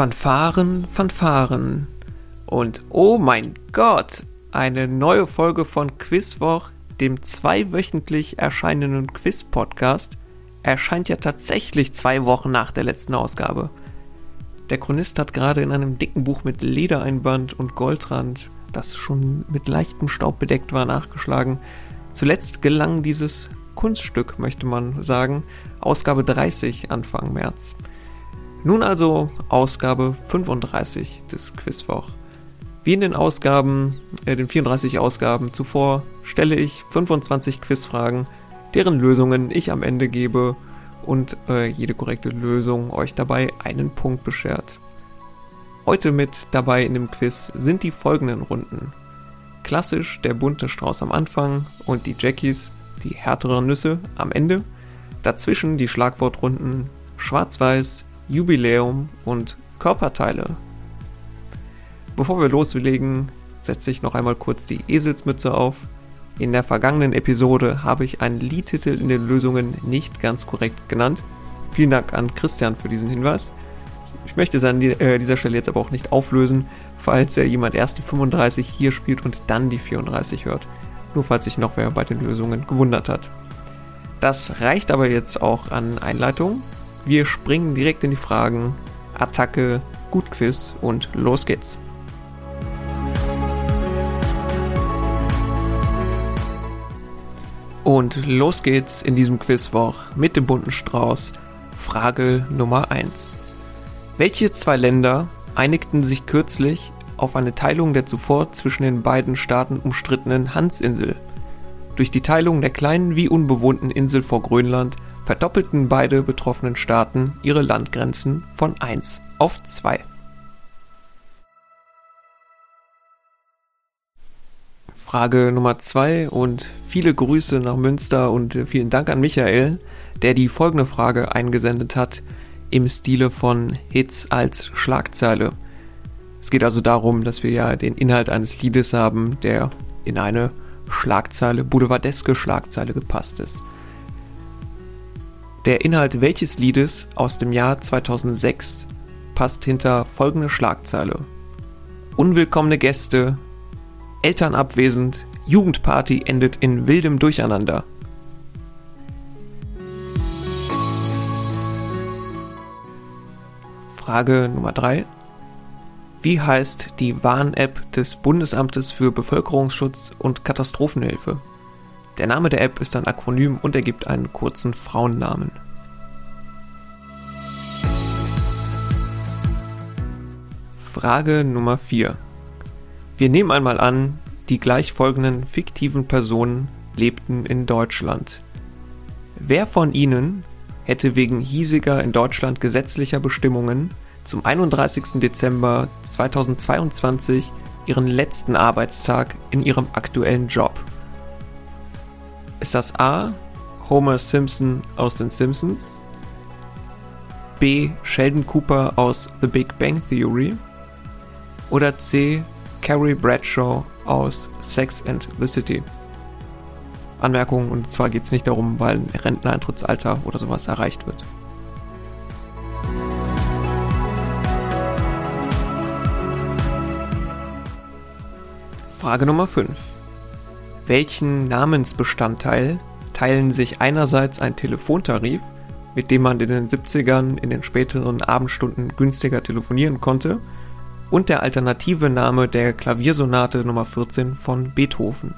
Fanfaren, Fanfaren. Und oh mein Gott, eine neue Folge von Quizwoch, dem zweiwöchentlich erscheinenden Quiz-Podcast, erscheint ja tatsächlich zwei Wochen nach der letzten Ausgabe. Der Chronist hat gerade in einem dicken Buch mit Ledereinband und Goldrand, das schon mit leichtem Staub bedeckt war, nachgeschlagen. Zuletzt gelang dieses Kunststück, möchte man sagen, Ausgabe 30 Anfang März. Nun also Ausgabe 35 des Quizwoch. Wie in den Ausgaben, äh, den 34 Ausgaben zuvor, stelle ich 25 Quizfragen, deren Lösungen ich am Ende gebe und äh, jede korrekte Lösung euch dabei einen Punkt beschert. Heute mit dabei in dem Quiz sind die folgenden Runden. Klassisch der bunte Strauß am Anfang und die Jackies, die härteren Nüsse am Ende. Dazwischen die Schlagwortrunden Schwarz-Weiß, Jubiläum und Körperteile. Bevor wir loslegen, setze ich noch einmal kurz die Eselsmütze auf. In der vergangenen Episode habe ich einen Liedtitel in den Lösungen nicht ganz korrekt genannt. Vielen Dank an Christian für diesen Hinweis. Ich möchte es an äh, dieser Stelle jetzt aber auch nicht auflösen, falls ja jemand erst die 35 hier spielt und dann die 34 hört. Nur falls sich noch wer bei den Lösungen gewundert hat. Das reicht aber jetzt auch an Einleitung. Wir springen direkt in die Fragen. Attacke, Gutquiz und los geht's. Und los geht's in diesem Quizwoch mit dem bunten Strauß. Frage Nummer 1. Welche zwei Länder einigten sich kürzlich auf eine Teilung der zuvor zwischen den beiden Staaten umstrittenen Hansinsel? Durch die Teilung der kleinen wie unbewohnten Insel vor Grönland verdoppelten beide betroffenen Staaten ihre Landgrenzen von 1 auf 2. Frage Nummer 2 und viele Grüße nach Münster und vielen Dank an Michael, der die folgende Frage eingesendet hat im Stile von Hits als Schlagzeile. Es geht also darum, dass wir ja den Inhalt eines Liedes haben, der in eine Schlagzeile, boulevardeske Schlagzeile gepasst ist. Der Inhalt welches Liedes aus dem Jahr 2006 passt hinter folgende Schlagzeile. Unwillkommene Gäste, Eltern abwesend, Jugendparty endet in wildem Durcheinander. Frage Nummer 3. Wie heißt die Warn-App des Bundesamtes für Bevölkerungsschutz und Katastrophenhilfe? Der Name der App ist ein Akronym und ergibt einen kurzen Frauennamen. Frage Nummer 4. Wir nehmen einmal an, die gleich folgenden fiktiven Personen lebten in Deutschland. Wer von ihnen hätte wegen hiesiger in Deutschland gesetzlicher Bestimmungen zum 31. Dezember 2022 ihren letzten Arbeitstag in ihrem aktuellen Job? Ist das A. Homer Simpson aus den Simpsons? B. Sheldon Cooper aus The Big Bang Theory? Oder C. Carrie Bradshaw aus Sex and the City? Anmerkung, und zwar geht es nicht darum, weil ein Renteneintrittsalter oder sowas erreicht wird. Frage Nummer 5. Welchen Namensbestandteil teilen sich einerseits ein Telefontarif, mit dem man in den 70ern in den späteren Abendstunden günstiger telefonieren konnte, und der alternative Name der Klaviersonate Nummer 14 von Beethoven.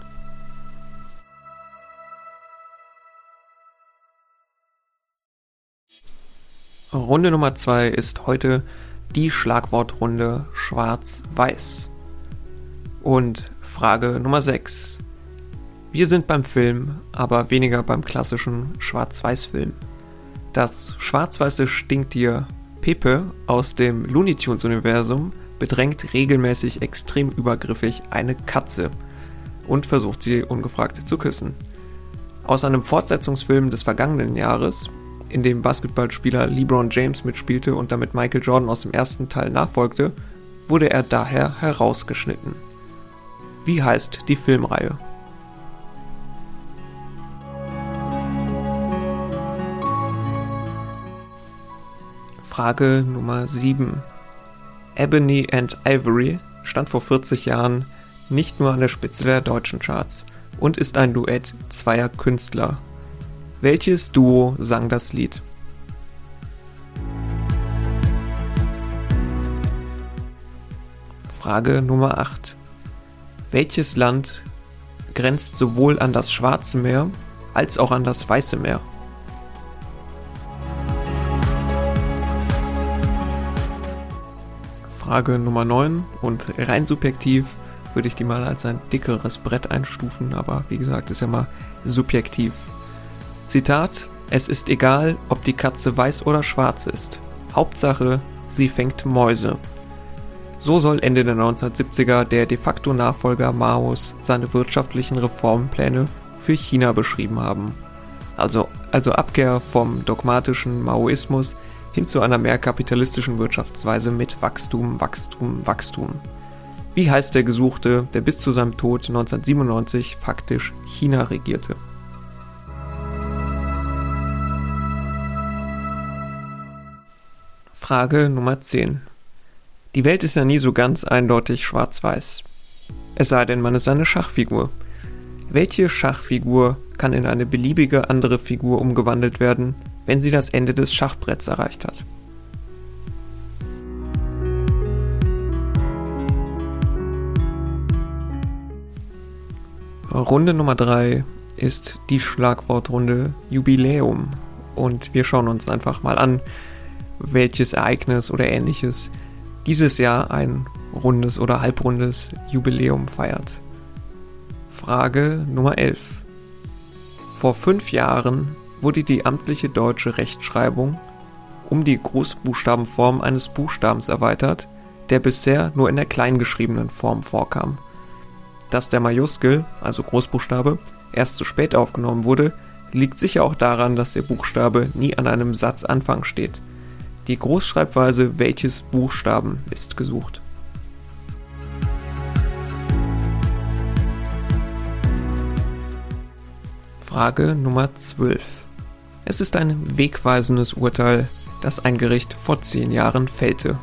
Runde Nummer 2 ist heute die Schlagwortrunde Schwarz-Weiß. Und Frage Nummer 6. Wir sind beim Film, aber weniger beim klassischen Schwarz-Weiß-Film. Das schwarz-weiße Stinktier Pepe aus dem Looney Tunes-Universum bedrängt regelmäßig extrem übergriffig eine Katze und versucht sie ungefragt zu küssen. Aus einem Fortsetzungsfilm des vergangenen Jahres, in dem Basketballspieler LeBron James mitspielte und damit Michael Jordan aus dem ersten Teil nachfolgte, wurde er daher herausgeschnitten. Wie heißt die Filmreihe? Frage Nummer 7. Ebony and Ivory stand vor 40 Jahren nicht nur an der Spitze der deutschen Charts und ist ein Duett zweier Künstler. Welches Duo sang das Lied? Frage Nummer 8. Welches Land grenzt sowohl an das Schwarze Meer als auch an das Weiße Meer? Frage Nummer 9 und rein subjektiv würde ich die mal als ein dickeres Brett einstufen, aber wie gesagt, ist ja mal subjektiv. Zitat: Es ist egal, ob die Katze weiß oder schwarz ist. Hauptsache, sie fängt Mäuse. So soll Ende der 1970er der de facto Nachfolger Maos seine wirtschaftlichen Reformpläne für China beschrieben haben. Also, also Abkehr vom dogmatischen Maoismus hin zu einer mehr kapitalistischen Wirtschaftsweise mit Wachstum, Wachstum, Wachstum. Wie heißt der Gesuchte, der bis zu seinem Tod 1997 faktisch China regierte? Frage Nummer 10. Die Welt ist ja nie so ganz eindeutig schwarz-weiß. Es sei denn, man ist eine Schachfigur. Welche Schachfigur kann in eine beliebige andere Figur umgewandelt werden, wenn sie das Ende des Schachbretts erreicht hat? Runde Nummer 3 ist die Schlagwortrunde Jubiläum. Und wir schauen uns einfach mal an, welches Ereignis oder ähnliches dieses Jahr ein rundes oder halbrundes Jubiläum feiert. Frage Nummer 11. Vor fünf Jahren wurde die amtliche deutsche Rechtschreibung um die Großbuchstabenform eines Buchstabens erweitert, der bisher nur in der kleingeschriebenen Form vorkam. Dass der Majuskel, also Großbuchstabe, erst zu spät aufgenommen wurde, liegt sicher auch daran, dass der Buchstabe nie an einem Satzanfang steht. Die Großschreibweise welches Buchstaben ist gesucht. Frage Nummer 12. Es ist ein wegweisendes Urteil, das ein Gericht vor zehn Jahren fällte.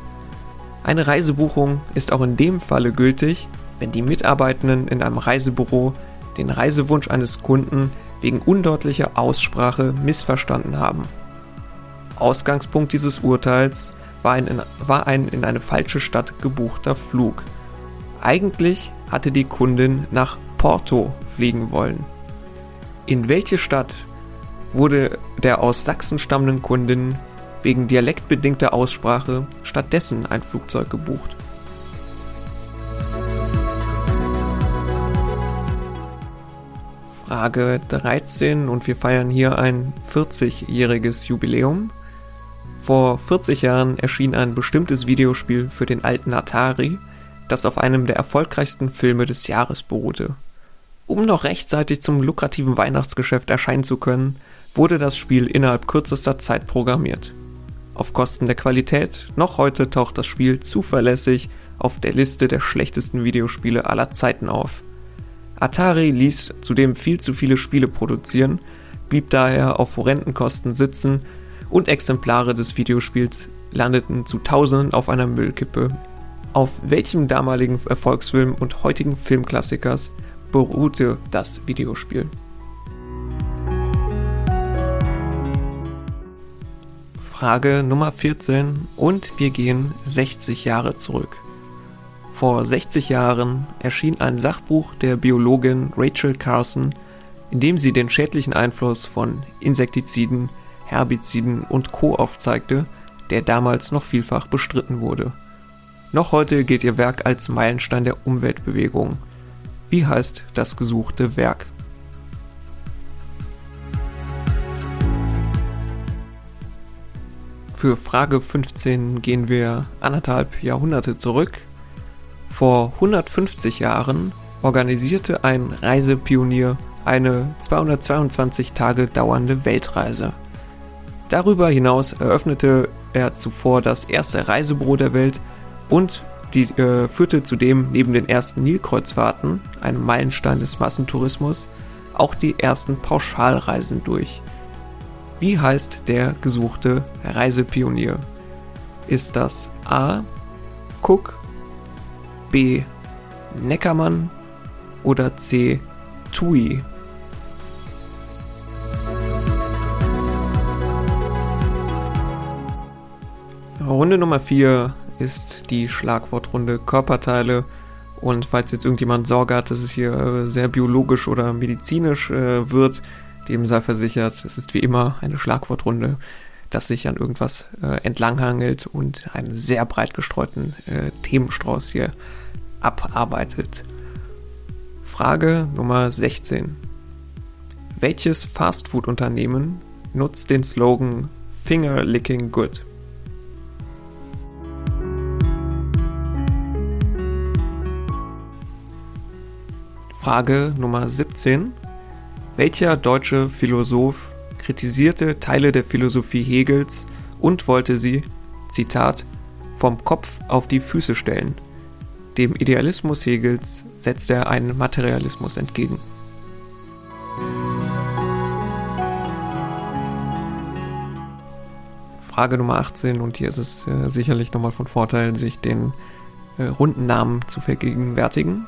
Eine Reisebuchung ist auch in dem Falle gültig, wenn die Mitarbeitenden in einem Reisebüro den Reisewunsch eines Kunden wegen undeutlicher Aussprache missverstanden haben. Ausgangspunkt dieses Urteils war ein, in, war ein in eine falsche Stadt gebuchter Flug. Eigentlich hatte die Kundin nach Porto fliegen wollen. In welche Stadt wurde der aus Sachsen stammenden Kundin wegen dialektbedingter Aussprache stattdessen ein Flugzeug gebucht? Frage 13 und wir feiern hier ein 40-jähriges Jubiläum. Vor 40 Jahren erschien ein bestimmtes Videospiel für den alten Atari, das auf einem der erfolgreichsten Filme des Jahres beruhte. Um noch rechtzeitig zum lukrativen Weihnachtsgeschäft erscheinen zu können, wurde das Spiel innerhalb kürzester Zeit programmiert. Auf Kosten der Qualität, noch heute taucht das Spiel zuverlässig auf der Liste der schlechtesten Videospiele aller Zeiten auf. Atari ließ zudem viel zu viele Spiele produzieren, blieb daher auf horrenden Kosten sitzen und Exemplare des Videospiels landeten zu Tausenden auf einer Müllkippe. Auf welchem damaligen Erfolgsfilm und heutigen Filmklassikers beruhte das Videospiel? Frage Nummer 14 und wir gehen 60 Jahre zurück. Vor 60 Jahren erschien ein Sachbuch der Biologin Rachel Carson, in dem sie den schädlichen Einfluss von Insektiziden, Herbiziden und Co. aufzeigte, der damals noch vielfach bestritten wurde. Noch heute gilt ihr Werk als Meilenstein der Umweltbewegung. Wie heißt das gesuchte Werk? Für Frage 15 gehen wir anderthalb Jahrhunderte zurück vor 150 Jahren organisierte ein Reisepionier eine 222 Tage dauernde Weltreise. Darüber hinaus eröffnete er zuvor das erste Reisebüro der Welt und die, äh, führte zudem neben den ersten Nilkreuzfahrten, einem Meilenstein des Massentourismus, auch die ersten Pauschalreisen durch. Wie heißt der gesuchte Reisepionier? Ist das A. Cook, B. Neckermann oder C. Tui? Runde Nummer 4 ist die Schlagwortrunde Körperteile. Und falls jetzt irgendjemand Sorge hat, dass es hier äh, sehr biologisch oder medizinisch äh, wird, dem sei versichert, es ist wie immer eine Schlagwortrunde, das sich an irgendwas äh, entlanghangelt und einen sehr breit gestreuten äh, Themenstrauß hier abarbeitet. Frage Nummer 16. Welches Fastfood-Unternehmen nutzt den Slogan Finger Licking Good? Frage Nummer 17. Welcher deutsche Philosoph kritisierte Teile der Philosophie Hegels und wollte sie, Zitat, vom Kopf auf die Füße stellen? Dem Idealismus Hegels setzte er einen Materialismus entgegen. Frage Nummer 18 und hier ist es äh, sicherlich nochmal von Vorteil, sich den äh, runden Namen zu vergegenwärtigen.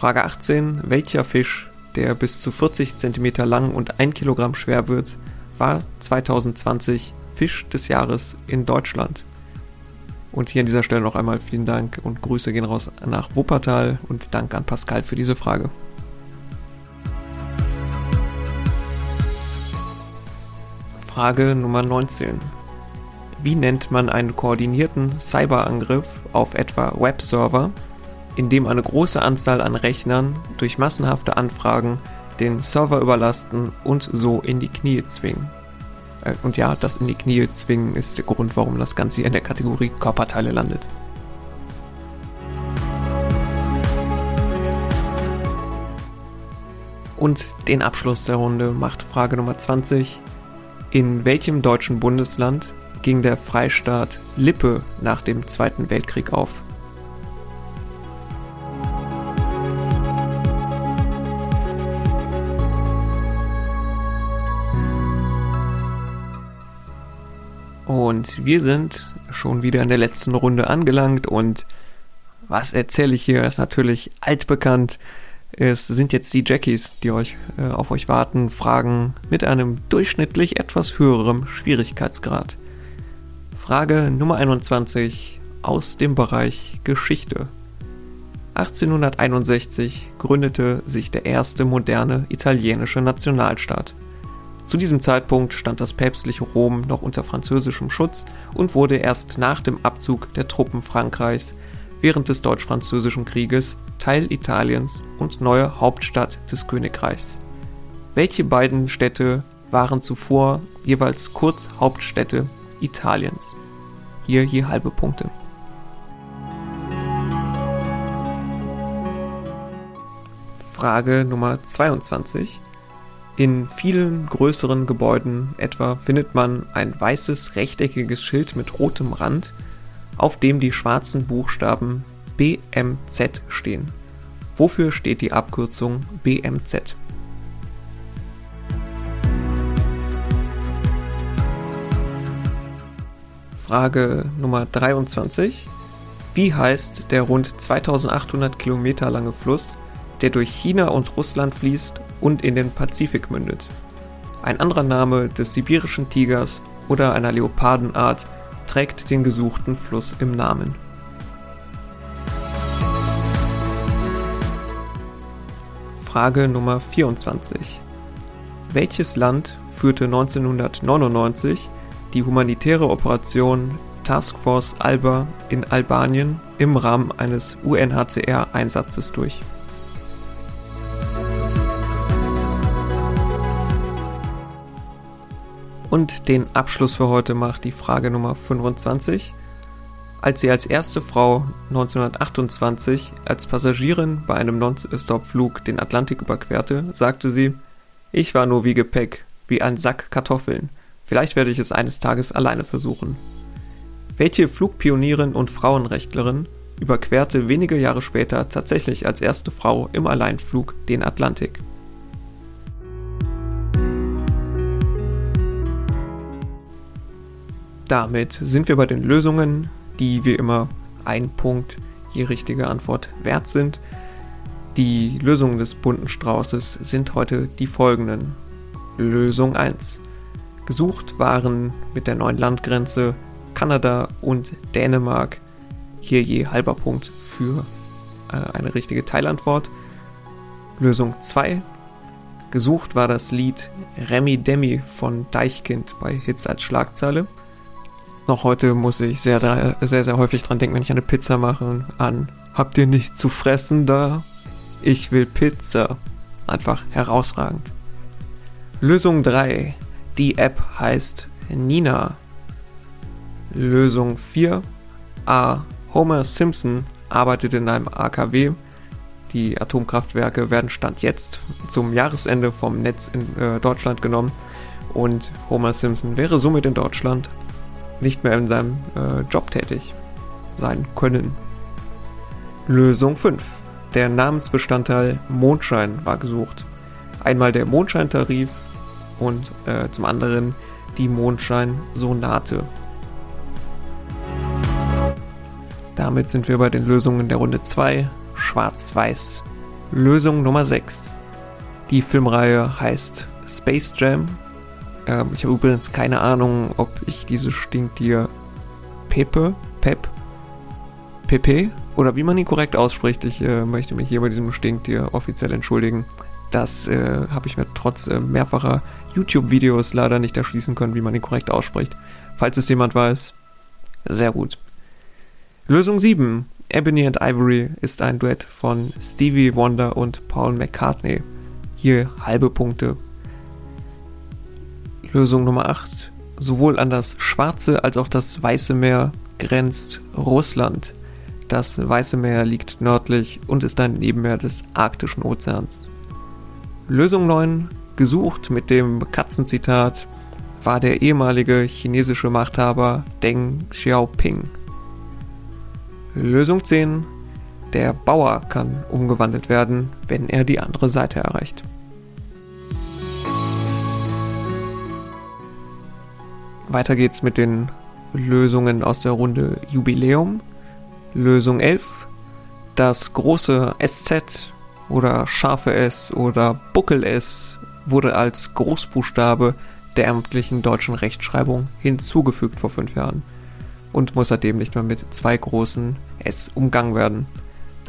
Frage 18. Welcher Fisch, der bis zu 40 cm lang und 1 Kilogramm schwer wird, war 2020 Fisch des Jahres in Deutschland? Und hier an dieser Stelle noch einmal vielen Dank und Grüße gehen raus nach Wuppertal und Dank an Pascal für diese Frage. Frage Nummer 19. Wie nennt man einen koordinierten Cyberangriff auf etwa Webserver, in dem eine große Anzahl an Rechnern durch massenhafte Anfragen den Server überlasten und so in die Knie zwingen. Äh, und ja, das in die Knie zwingen ist der Grund, warum das Ganze hier in der Kategorie Körperteile landet. Und den Abschluss der Runde macht Frage Nummer 20. In welchem deutschen Bundesland ging der Freistaat Lippe nach dem Zweiten Weltkrieg auf? Und wir sind schon wieder in der letzten Runde angelangt und was erzähle ich hier, ist natürlich altbekannt. Es sind jetzt die Jackies, die euch äh, auf euch warten, Fragen mit einem durchschnittlich etwas höherem Schwierigkeitsgrad. Frage Nummer 21 aus dem Bereich Geschichte. 1861 gründete sich der erste moderne italienische Nationalstaat. Zu diesem Zeitpunkt stand das päpstliche Rom noch unter französischem Schutz und wurde erst nach dem Abzug der Truppen Frankreichs während des Deutsch-Französischen Krieges Teil Italiens und neue Hauptstadt des Königreichs. Welche beiden Städte waren zuvor jeweils kurz Hauptstädte Italiens? Hier je halbe Punkte. Frage Nummer 22. In vielen größeren Gebäuden etwa findet man ein weißes rechteckiges Schild mit rotem Rand, auf dem die schwarzen Buchstaben BMZ stehen. Wofür steht die Abkürzung BMZ? Frage Nummer 23. Wie heißt der rund 2800 Kilometer lange Fluss, der durch China und Russland fließt und in den Pazifik mündet. Ein anderer Name des sibirischen Tigers oder einer Leopardenart trägt den gesuchten Fluss im Namen. Frage Nummer 24. Welches Land führte 1999 die humanitäre Operation Task Force Alba in Albanien im Rahmen eines UNHCR-Einsatzes durch? Und den Abschluss für heute macht die Frage Nummer 25. Als sie als erste Frau 1928 als Passagierin bei einem Non-Stop-Flug den Atlantik überquerte, sagte sie, ich war nur wie Gepäck, wie ein Sack Kartoffeln. Vielleicht werde ich es eines Tages alleine versuchen. Welche Flugpionierin und Frauenrechtlerin überquerte wenige Jahre später tatsächlich als erste Frau im Alleinflug den Atlantik? Damit sind wir bei den Lösungen, die wie immer ein Punkt je richtige Antwort wert sind. Die Lösungen des bunten Straußes sind heute die folgenden. Lösung 1. Gesucht waren mit der neuen Landgrenze Kanada und Dänemark. Hier je halber Punkt für äh, eine richtige Teilantwort. Lösung 2. Gesucht war das Lied Remi Demi von Deichkind bei Hits als Schlagzeile. Noch heute muss ich sehr, sehr, sehr, häufig dran denken, wenn ich eine Pizza mache, an Habt ihr nichts zu fressen da? Ich will Pizza. Einfach herausragend. Lösung 3. Die App heißt Nina. Lösung 4. A. Homer Simpson arbeitet in einem AKW. Die Atomkraftwerke werden Stand jetzt zum Jahresende vom Netz in äh, Deutschland genommen und Homer Simpson wäre somit in Deutschland nicht mehr in seinem äh, Job tätig sein können. Lösung 5. Der Namensbestandteil Mondschein war gesucht. Einmal der Mondscheintarif und äh, zum anderen die Mondschein-Sonate. Damit sind wir bei den Lösungen der Runde 2, Schwarz-Weiß. Lösung Nummer 6. Die Filmreihe heißt Space Jam. Ähm, ich habe übrigens keine Ahnung, ob ich dieses Stinktier Pepe, Pep, Pepe oder wie man ihn korrekt ausspricht. Ich äh, möchte mich hier bei diesem Stinktier offiziell entschuldigen. Das äh, habe ich mir trotz äh, mehrfacher YouTube-Videos leider nicht erschließen können, wie man ihn korrekt ausspricht. Falls es jemand weiß, sehr gut. Lösung 7. Ebony and Ivory ist ein Duett von Stevie Wonder und Paul McCartney. Hier halbe Punkte. Lösung Nummer 8. Sowohl an das Schwarze als auch das Weiße Meer grenzt Russland. Das Weiße Meer liegt nördlich und ist ein Nebenmeer des Arktischen Ozeans. Lösung 9, gesucht mit dem Katzenzitat, war der ehemalige chinesische Machthaber Deng Xiaoping. Lösung 10, der Bauer kann umgewandelt werden, wenn er die andere Seite erreicht. Weiter geht's mit den Lösungen aus der Runde Jubiläum. Lösung 11, das große SZ oder scharfe S oder Buckel S wurde als Großbuchstabe der amtlichen deutschen Rechtschreibung hinzugefügt vor fünf Jahren und muss seitdem nicht mehr mit zwei großen S umgangen werden.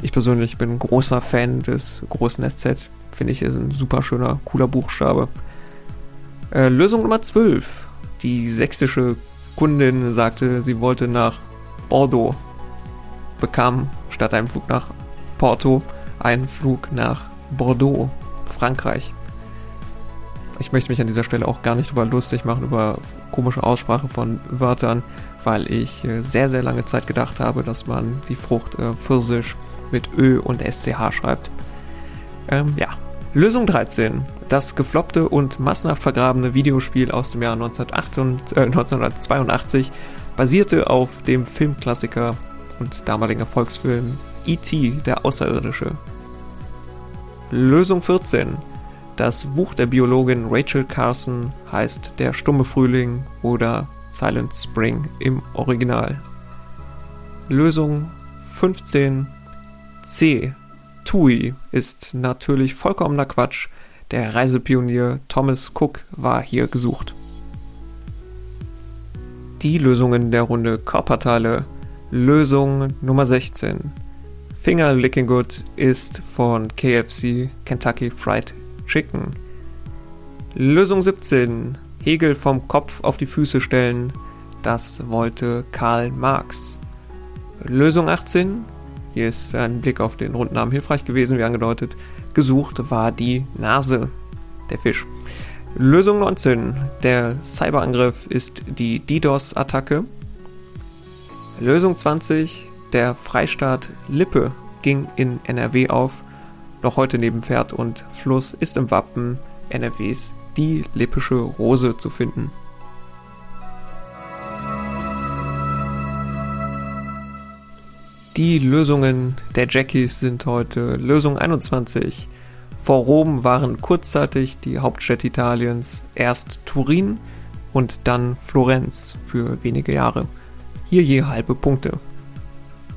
Ich persönlich bin großer Fan des großen SZ. Finde ich, ist ein super schöner, cooler Buchstabe. Äh, Lösung Nummer 12. Die sächsische Kundin sagte, sie wollte nach Bordeaux. Bekam statt einem Flug nach Porto einen Flug nach Bordeaux, Frankreich. Ich möchte mich an dieser Stelle auch gar nicht über lustig machen, über komische Aussprache von Wörtern, weil ich äh, sehr, sehr lange Zeit gedacht habe, dass man die Frucht äh, Pfirsich mit Ö und SCH schreibt. Ähm, ja. Lösung 13. Das gefloppte und massenhaft vergrabene Videospiel aus dem Jahr 1988, äh, 1982 basierte auf dem Filmklassiker und damaligen Erfolgsfilm E.T. der Außerirdische Lösung 14. Das Buch der Biologin Rachel Carson heißt Der stumme Frühling oder Silent Spring im Original. Lösung 15. C. Tui ist natürlich vollkommener Quatsch. Der Reisepionier Thomas Cook war hier gesucht. Die Lösungen der Runde Körperteile. Lösung Nummer 16. Finger Licking Good ist von KFC Kentucky Fried Chicken. Lösung 17. Hegel vom Kopf auf die Füße stellen. Das wollte Karl Marx. Lösung 18. Hier ist ein Blick auf den Rundnamen hilfreich gewesen, wie angedeutet. Gesucht war die Nase, der Fisch. Lösung 19. Der Cyberangriff ist die DDoS-Attacke. Lösung 20 der Freistaat Lippe ging in NRW auf. Noch heute neben Pferd und Fluss ist im Wappen NRWs die Lippische Rose zu finden. Die Lösungen der Jackies sind heute Lösung 21. Vor Rom waren kurzzeitig die Hauptstädte Italiens erst Turin und dann Florenz für wenige Jahre. Hier je halbe Punkte.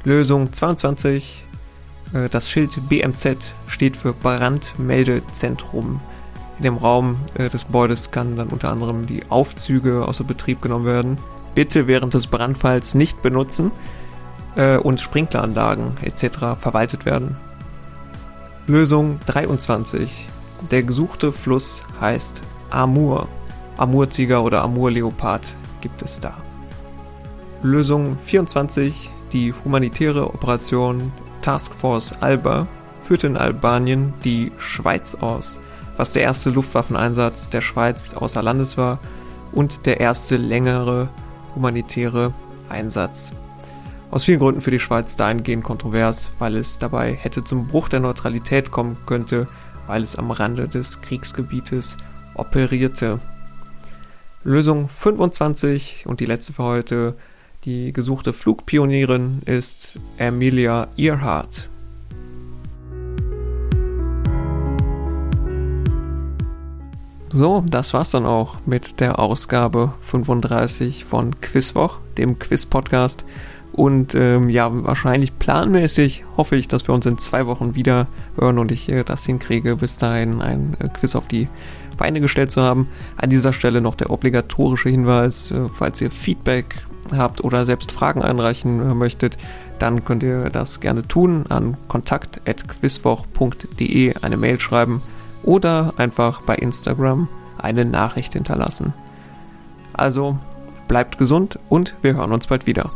Lösung 22. Äh, das Schild BMZ steht für Brandmeldezentrum. In dem Raum äh, des Gebäudes kann dann unter anderem die Aufzüge außer Betrieb genommen werden. Bitte während des Brandfalls nicht benutzen äh, und Sprinkleranlagen etc. verwaltet werden. Lösung 23. Der gesuchte Fluss heißt Amur. Amurtiger oder Amurleopard gibt es da. Lösung 24. Die humanitäre Operation Task Force Alba führte in Albanien die Schweiz aus, was der erste Luftwaffeneinsatz der Schweiz außer Landes war und der erste längere humanitäre Einsatz. Aus vielen Gründen für die Schweiz dahingehend kontrovers, weil es dabei hätte zum Bruch der Neutralität kommen könnte, weil es am Rande des Kriegsgebietes operierte. Lösung 25 und die letzte für heute. Die gesuchte Flugpionierin ist Amelia Earhart. So, das war's dann auch mit der Ausgabe 35 von Quizwoch, dem Quiz-Podcast. Und ähm, ja, wahrscheinlich planmäßig hoffe ich, dass wir uns in zwei Wochen wieder hören und ich äh, das hinkriege, bis dahin ein äh, Quiz auf die Beine gestellt zu haben. An dieser Stelle noch der obligatorische Hinweis, äh, falls ihr Feedback habt oder selbst Fragen einreichen äh, möchtet, dann könnt ihr das gerne tun an kontakt.quizwoch.de eine Mail schreiben oder einfach bei Instagram eine Nachricht hinterlassen. Also bleibt gesund und wir hören uns bald wieder.